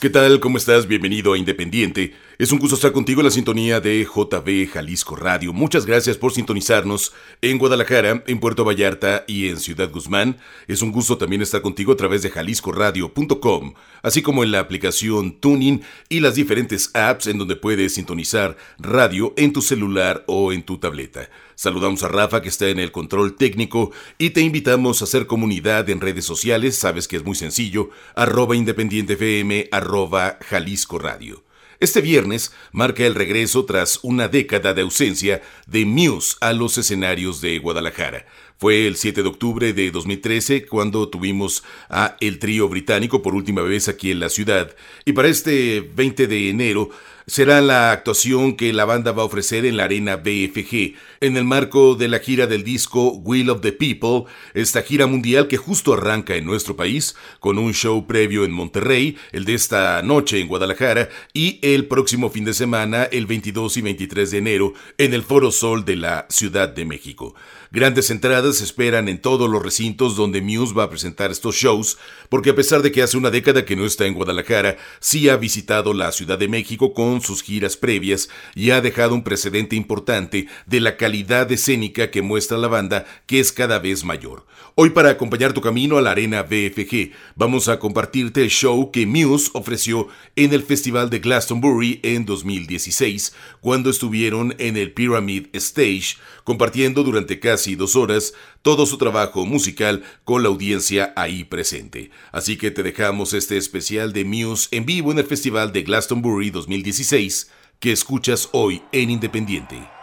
¿Qué tal? ¿Cómo estás? Bienvenido a Independiente. Es un gusto estar contigo en la sintonía de JB Jalisco Radio. Muchas gracias por sintonizarnos en Guadalajara, en Puerto Vallarta y en Ciudad Guzmán. Es un gusto también estar contigo a través de jaliscoradio.com, así como en la aplicación Tuning y las diferentes apps en donde puedes sintonizar radio en tu celular o en tu tableta. Saludamos a Rafa que está en el control técnico y te invitamos a hacer comunidad en redes sociales, sabes que es muy sencillo, arroba independientefm, arroba Jalisco Radio. Este viernes marca el regreso tras una década de ausencia de Muse a los escenarios de Guadalajara. Fue el 7 de octubre de 2013 cuando tuvimos a el trío británico por última vez aquí en la ciudad y para este 20 de enero será la actuación que la banda va a ofrecer en la arena BFG, en el marco de la gira del disco Will of the People, esta gira mundial que justo arranca en nuestro país, con un show previo en Monterrey, el de esta noche en Guadalajara, y el próximo fin de semana, el 22 y 23 de enero, en el Foro Sol de la Ciudad de México. Grandes entradas se esperan en todos los recintos donde Muse va a presentar estos shows, porque a pesar de que hace una década que no está en Guadalajara, sí ha visitado la Ciudad de México con sus giras previas y ha dejado un precedente importante de la calidad escénica que muestra la banda, que es cada vez mayor. Hoy para acompañar tu camino a la arena BFG, vamos a compartirte el show que Muse ofreció en el Festival de Glastonbury en 2016, cuando estuvieron en el Pyramid Stage, compartiendo durante casi dos horas todo su trabajo musical con la audiencia ahí presente. Así que te dejamos este especial de Muse en vivo en el Festival de Glastonbury 2016 que escuchas hoy en Independiente.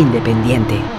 Independiente.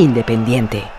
Independiente.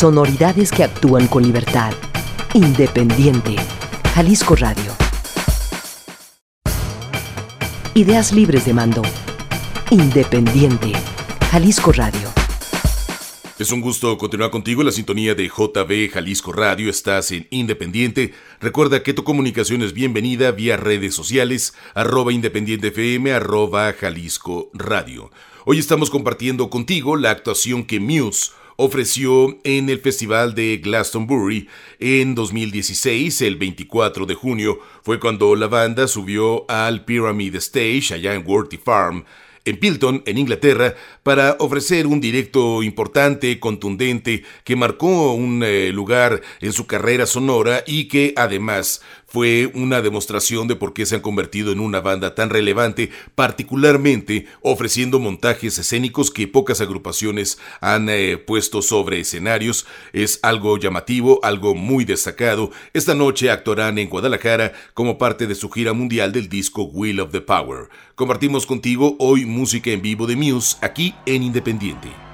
Sonoridades que actúan con libertad. Independiente. Jalisco Radio. Ideas libres de mando. Independiente. Jalisco Radio. Es un gusto continuar contigo en la sintonía de JB Jalisco Radio. Estás en Independiente. Recuerda que tu comunicación es bienvenida vía redes sociales, arroba Independiente FM, arroba Jalisco Radio. Hoy estamos compartiendo contigo la actuación que Muse ofreció en el Festival de Glastonbury en 2016, el 24 de junio, fue cuando la banda subió al Pyramid Stage allá en Worthy Farm en Pilton, en Inglaterra, para ofrecer un directo importante, contundente, que marcó un eh, lugar en su carrera sonora y que además fue una demostración de por qué se han convertido en una banda tan relevante, particularmente ofreciendo montajes escénicos que pocas agrupaciones han eh, puesto sobre escenarios. Es algo llamativo, algo muy destacado. Esta noche actuarán en Guadalajara como parte de su gira mundial del disco Will of the Power. Compartimos contigo hoy música en vivo de Muse aquí en Independiente.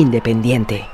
Independiente.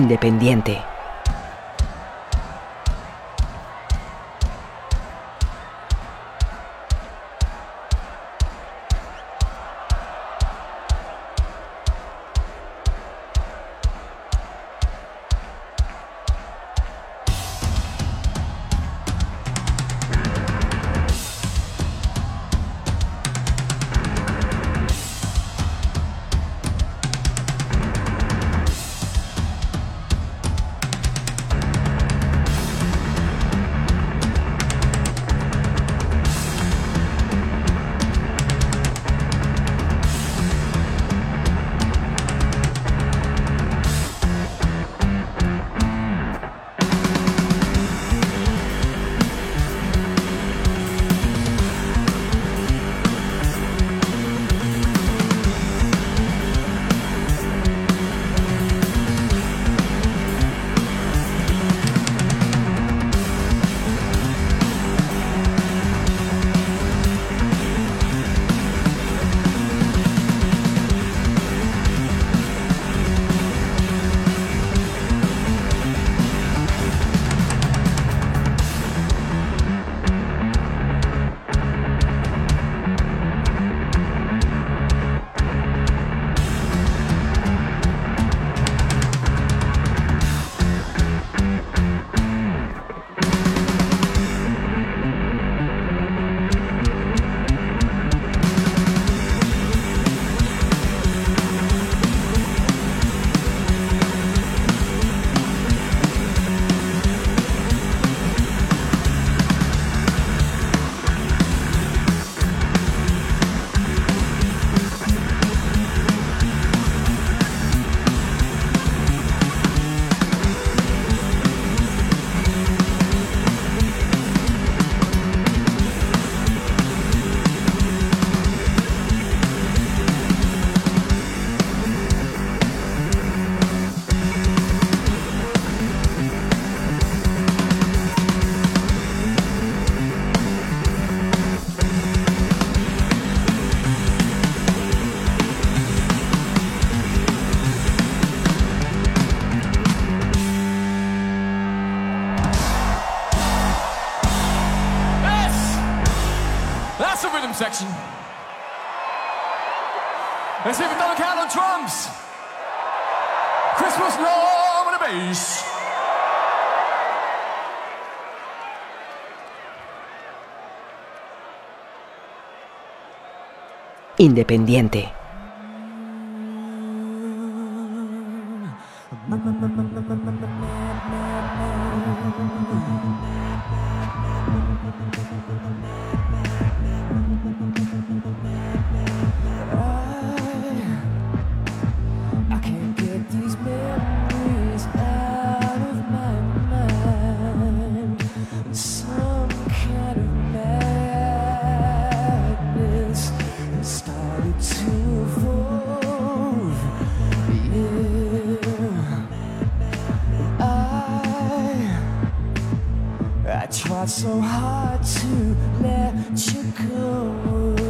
Independiente. Independiente. So hard to let you go.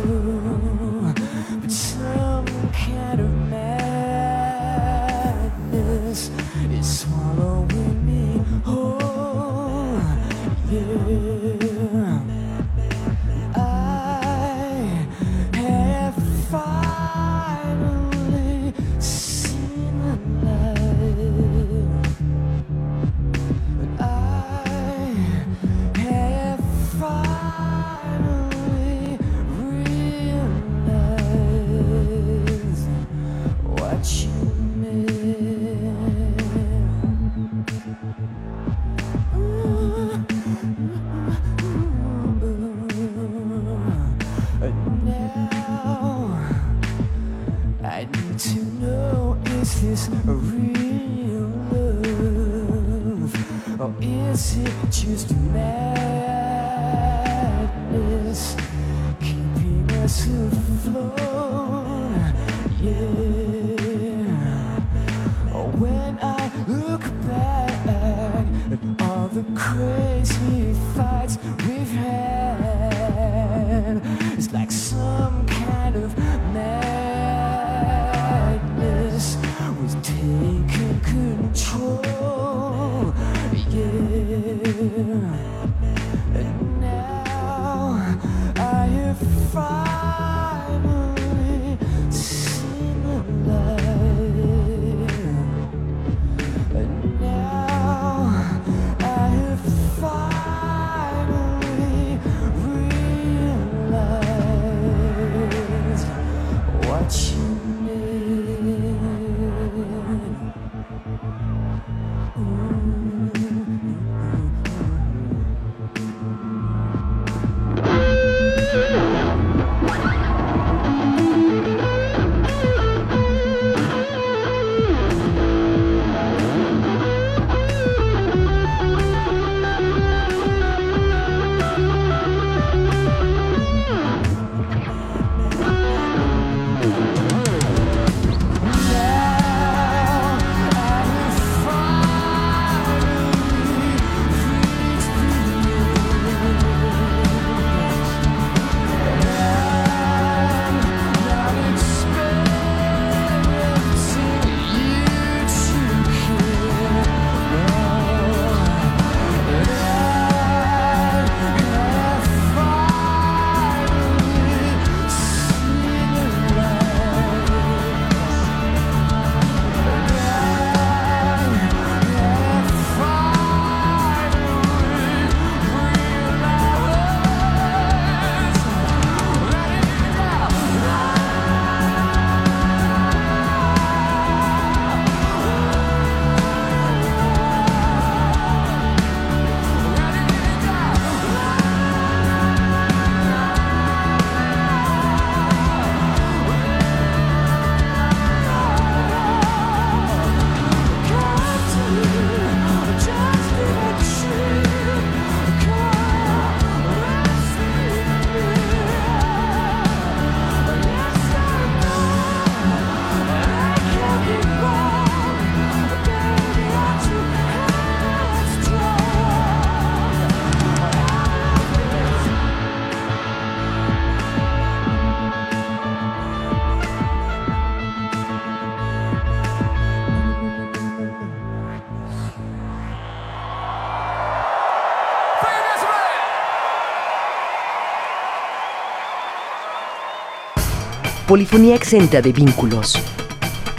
Polifonía exenta de vínculos.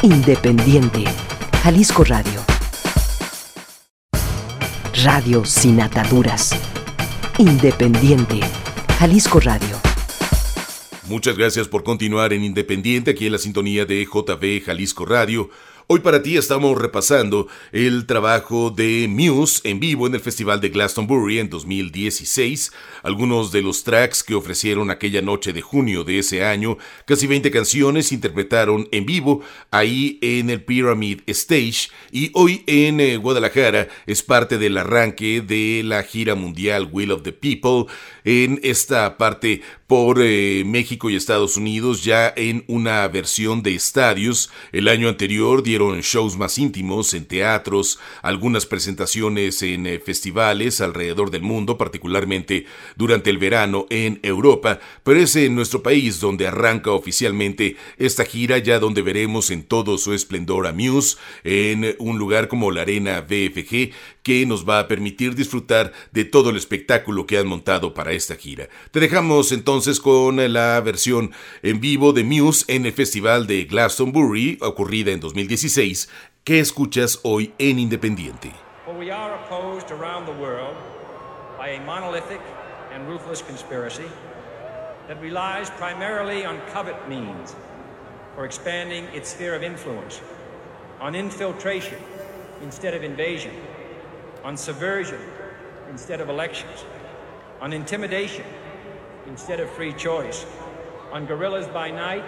Independiente. Jalisco Radio. Radio sin ataduras. Independiente. Jalisco Radio. Muchas gracias por continuar en Independiente, aquí en la sintonía de JB Jalisco Radio. Hoy para ti estamos repasando el trabajo de Muse en vivo en el Festival de Glastonbury en 2016, algunos de los tracks que ofrecieron aquella noche de junio de ese año, casi 20 canciones interpretaron en vivo ahí en el Pyramid Stage y hoy en eh, Guadalajara es parte del arranque de la gira mundial Will of the People en esta parte por eh, México y Estados Unidos ya en una versión de estadios. El año anterior dieron shows más íntimos en teatros, algunas presentaciones en eh, festivales alrededor del mundo, particularmente durante el verano en Europa, pero es en nuestro país donde arranca oficialmente esta gira, ya donde veremos en todo su esplendor a Muse en un lugar como la Arena BFG, que nos va a permitir disfrutar de todo el espectáculo que han montado para esta gira. Te dejamos entonces con la versión en vivo de Muse en el Festival de Glastonbury, ocurrida en 2016, que escuchas hoy en Independiente. For we are opposed around the world by a monolithic and ruthless conspiracy that relies primarily on covert means for expanding its sphere of influence, on infiltration instead of invasion, on subversion instead of elections, on intimidation instead of free choice, on guerrillas by night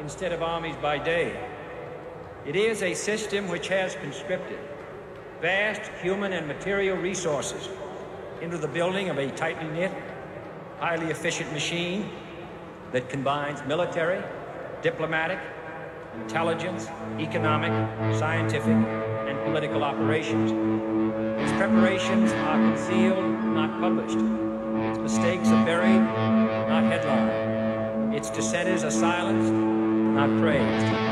instead of armies by day. It is a system which has conscripted vast human and material resources into the building of a tightly knit, highly efficient machine that combines military, diplomatic, intelligence, economic, scientific, and political operations. Preparations are concealed, not published. Its mistakes are buried, not headlined. Its dissenters are silenced, not praised.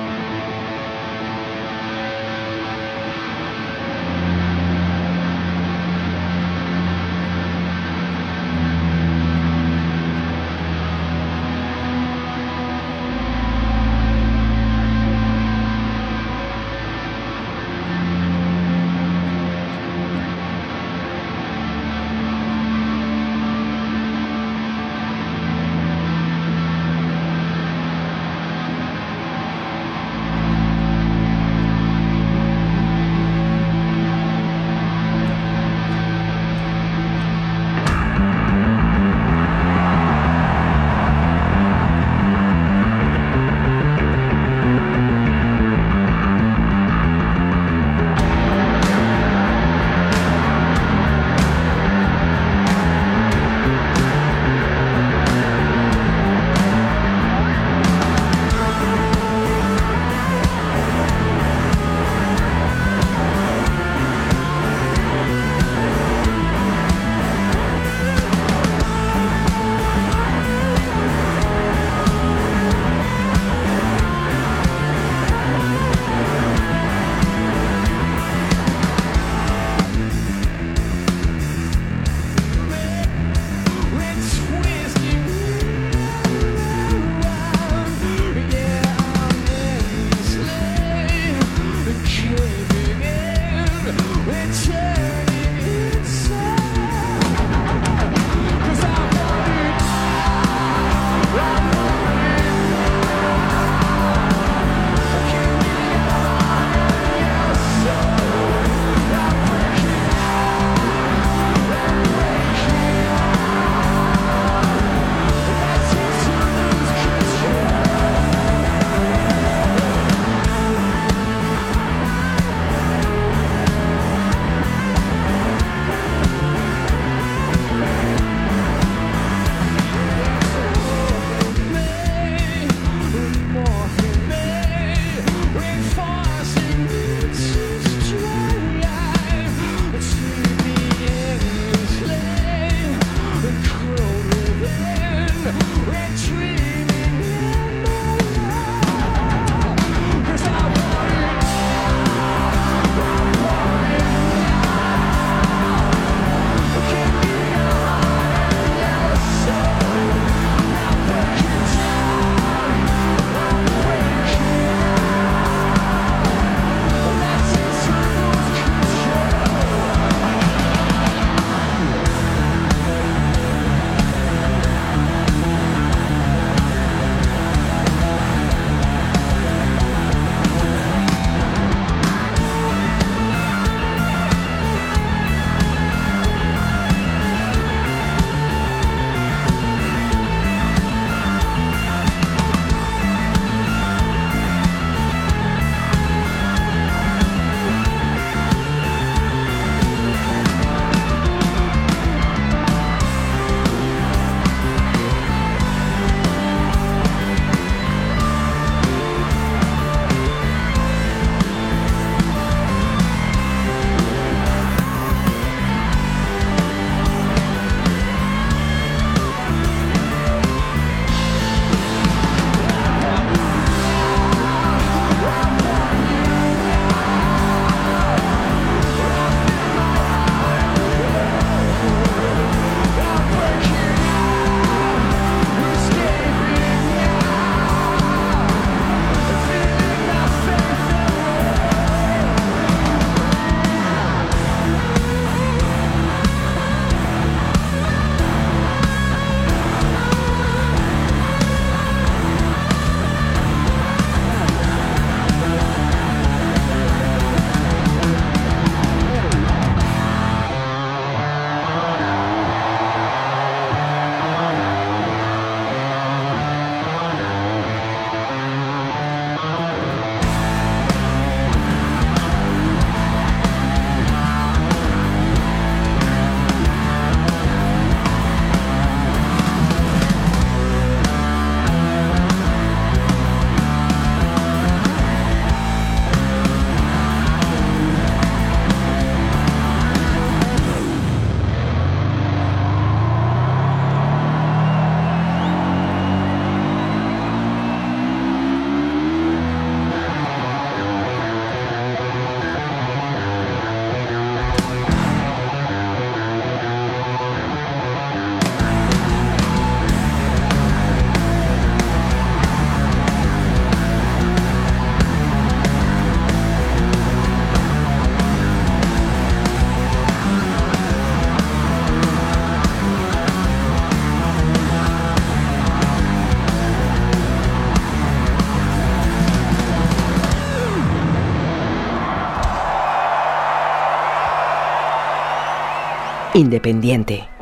Independiente.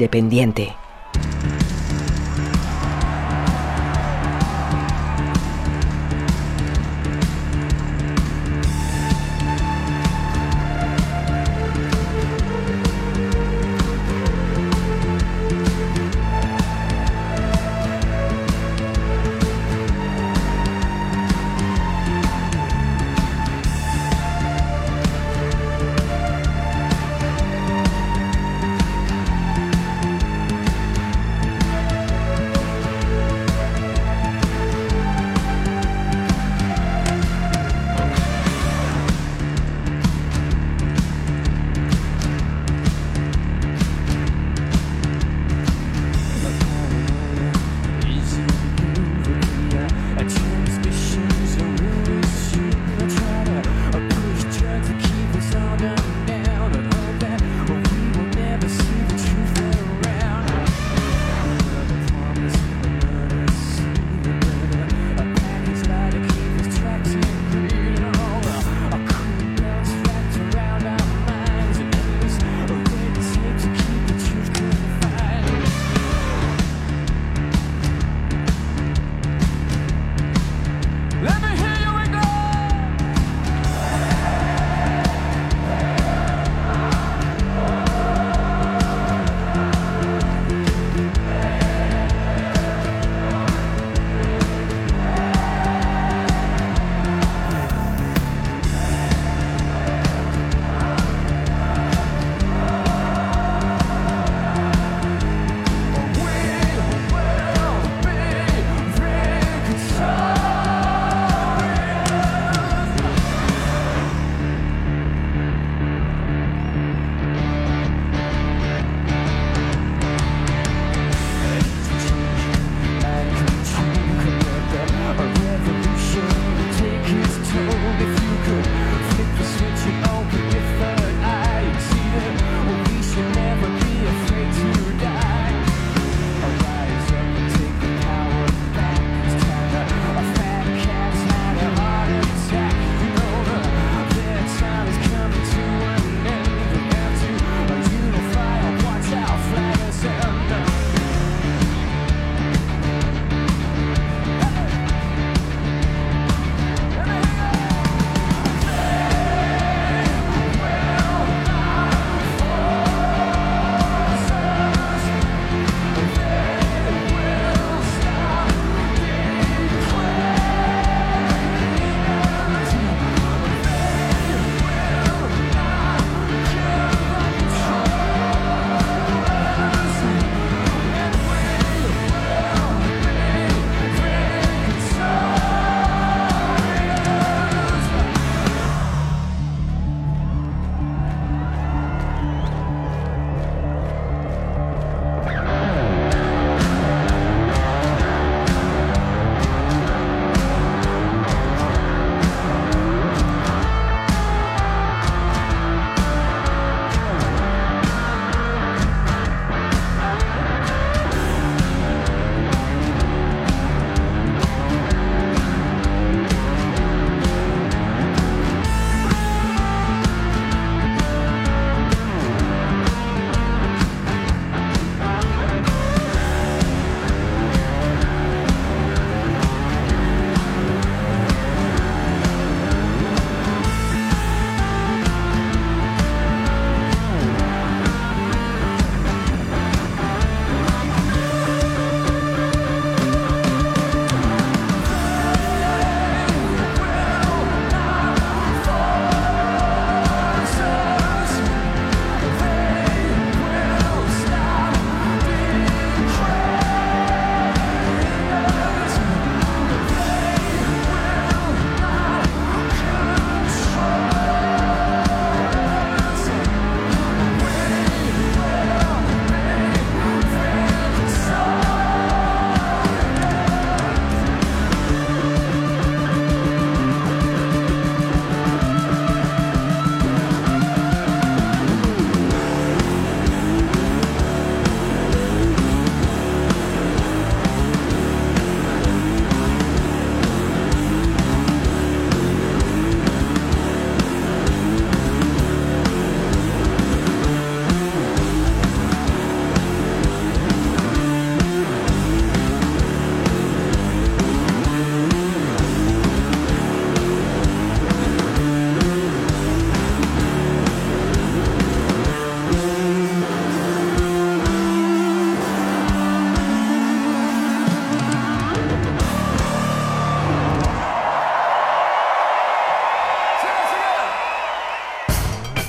Independiente.